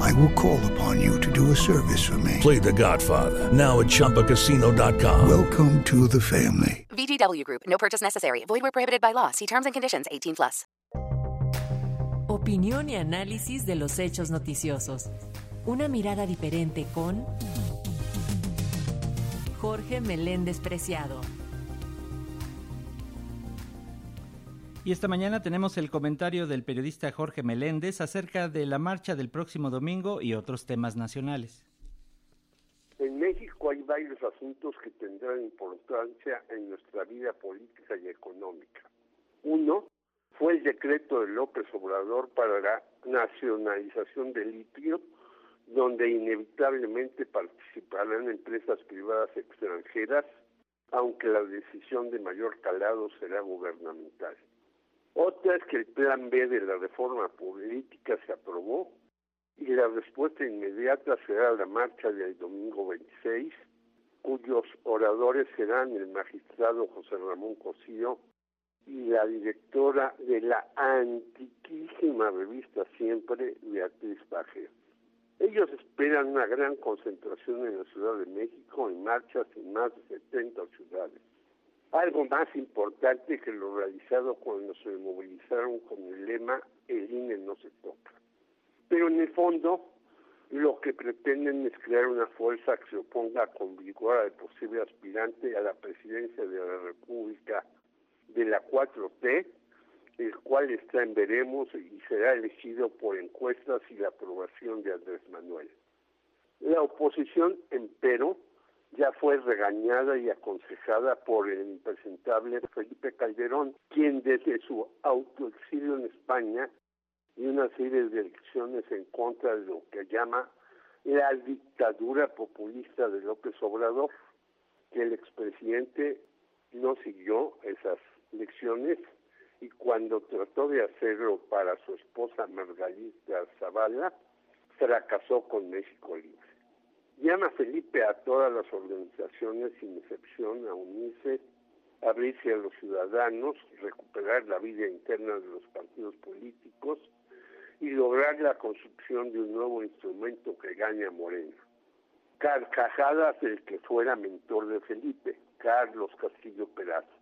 I will call upon you to do a service for me. Play The Godfather now at ChumbaCasino.com. Welcome to the family. VGW Group. No purchase necessary. Void where prohibited by law. See terms and conditions. 18 plus. Opinión y análisis de los hechos noticiosos. Una mirada diferente con Jorge Meléndez Preciado. Y esta mañana tenemos el comentario del periodista Jorge Meléndez acerca de la marcha del próximo domingo y otros temas nacionales. En México hay varios asuntos que tendrán importancia en nuestra vida política y económica. Uno fue el decreto de López Obrador para la nacionalización del litio, donde inevitablemente participarán empresas privadas extranjeras, aunque la decisión de mayor calado será gubernamental. Otra es que el plan B de la reforma política se aprobó y la respuesta inmediata será la marcha del domingo 26, cuyos oradores serán el magistrado José Ramón Cosío y la directora de la antiquísima revista Siempre, Beatriz Paje. Ellos esperan una gran concentración en la Ciudad de México en marchas en más de 70 ciudades. Algo más importante que lo realizado cuando se movilizaron con el lema El INE no se toca. Pero en el fondo, lo que pretenden es crear una fuerza que se oponga con vigor al posible aspirante a la presidencia de la República de la 4T, el cual está en veremos y será elegido por encuestas y la aprobación de Andrés Manuel. La oposición, empero, fue regañada y aconsejada por el impresentable Felipe Calderón, quien desde su autoexilio en España y una serie de elecciones en contra de lo que llama la dictadura populista de López Obrador, que el expresidente no siguió esas elecciones y cuando trató de hacerlo para su esposa Margarita Zavala, fracasó con México Libre. Llama Felipe a todas las organizaciones sin excepción a unirse, abrirse a los ciudadanos, recuperar la vida interna de los partidos políticos y lograr la construcción de un nuevo instrumento que gane a Morena. Carcajadas del que fuera mentor de Felipe, Carlos Castillo Peraza.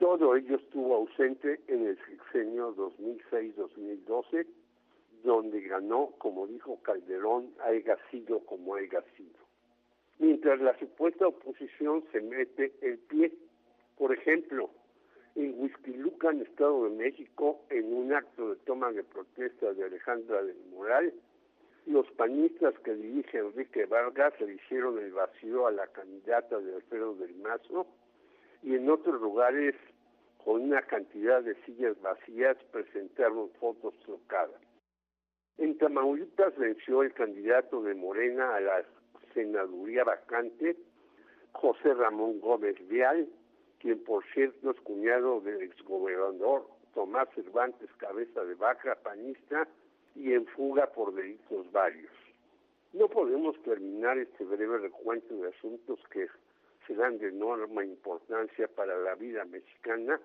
Todo ello estuvo ausente en el sexenio 2006-2012 donde ganó, como dijo Calderón, haya sido como haya sido. Mientras la supuesta oposición se mete el pie, por ejemplo, en Huizquilucan, Estado de México, en un acto de toma de protesta de Alejandra del Moral, los panistas que dirige Enrique Vargas le hicieron el vacío a la candidata de Alfredo del Mazo y en otros lugares, con una cantidad de sillas vacías, presentaron fotos trocadas. En Tamaulipas venció el candidato de Morena a la senaduría vacante, José Ramón Gómez Vial, quien por cierto es cuñado del exgobernador Tomás Cervantes Cabeza de Vaca, panista, y en fuga por delitos varios. No podemos terminar este breve recuento de asuntos que serán de enorme importancia para la vida mexicana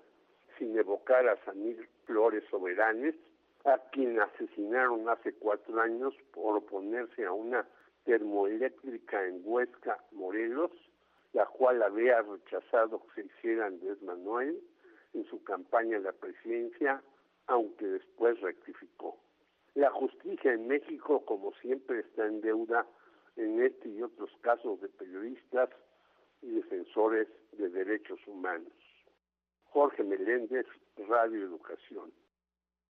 sin evocar a Samir Flores Soberanes, a quien asesinaron hace cuatro años por oponerse a una termoeléctrica en Huesca, Morelos, la cual había rechazado que se hiciera Andrés Manuel en su campaña de la presidencia, aunque después rectificó. La justicia en México, como siempre, está en deuda en este y otros casos de periodistas y defensores de derechos humanos. Jorge Meléndez, Radio Educación.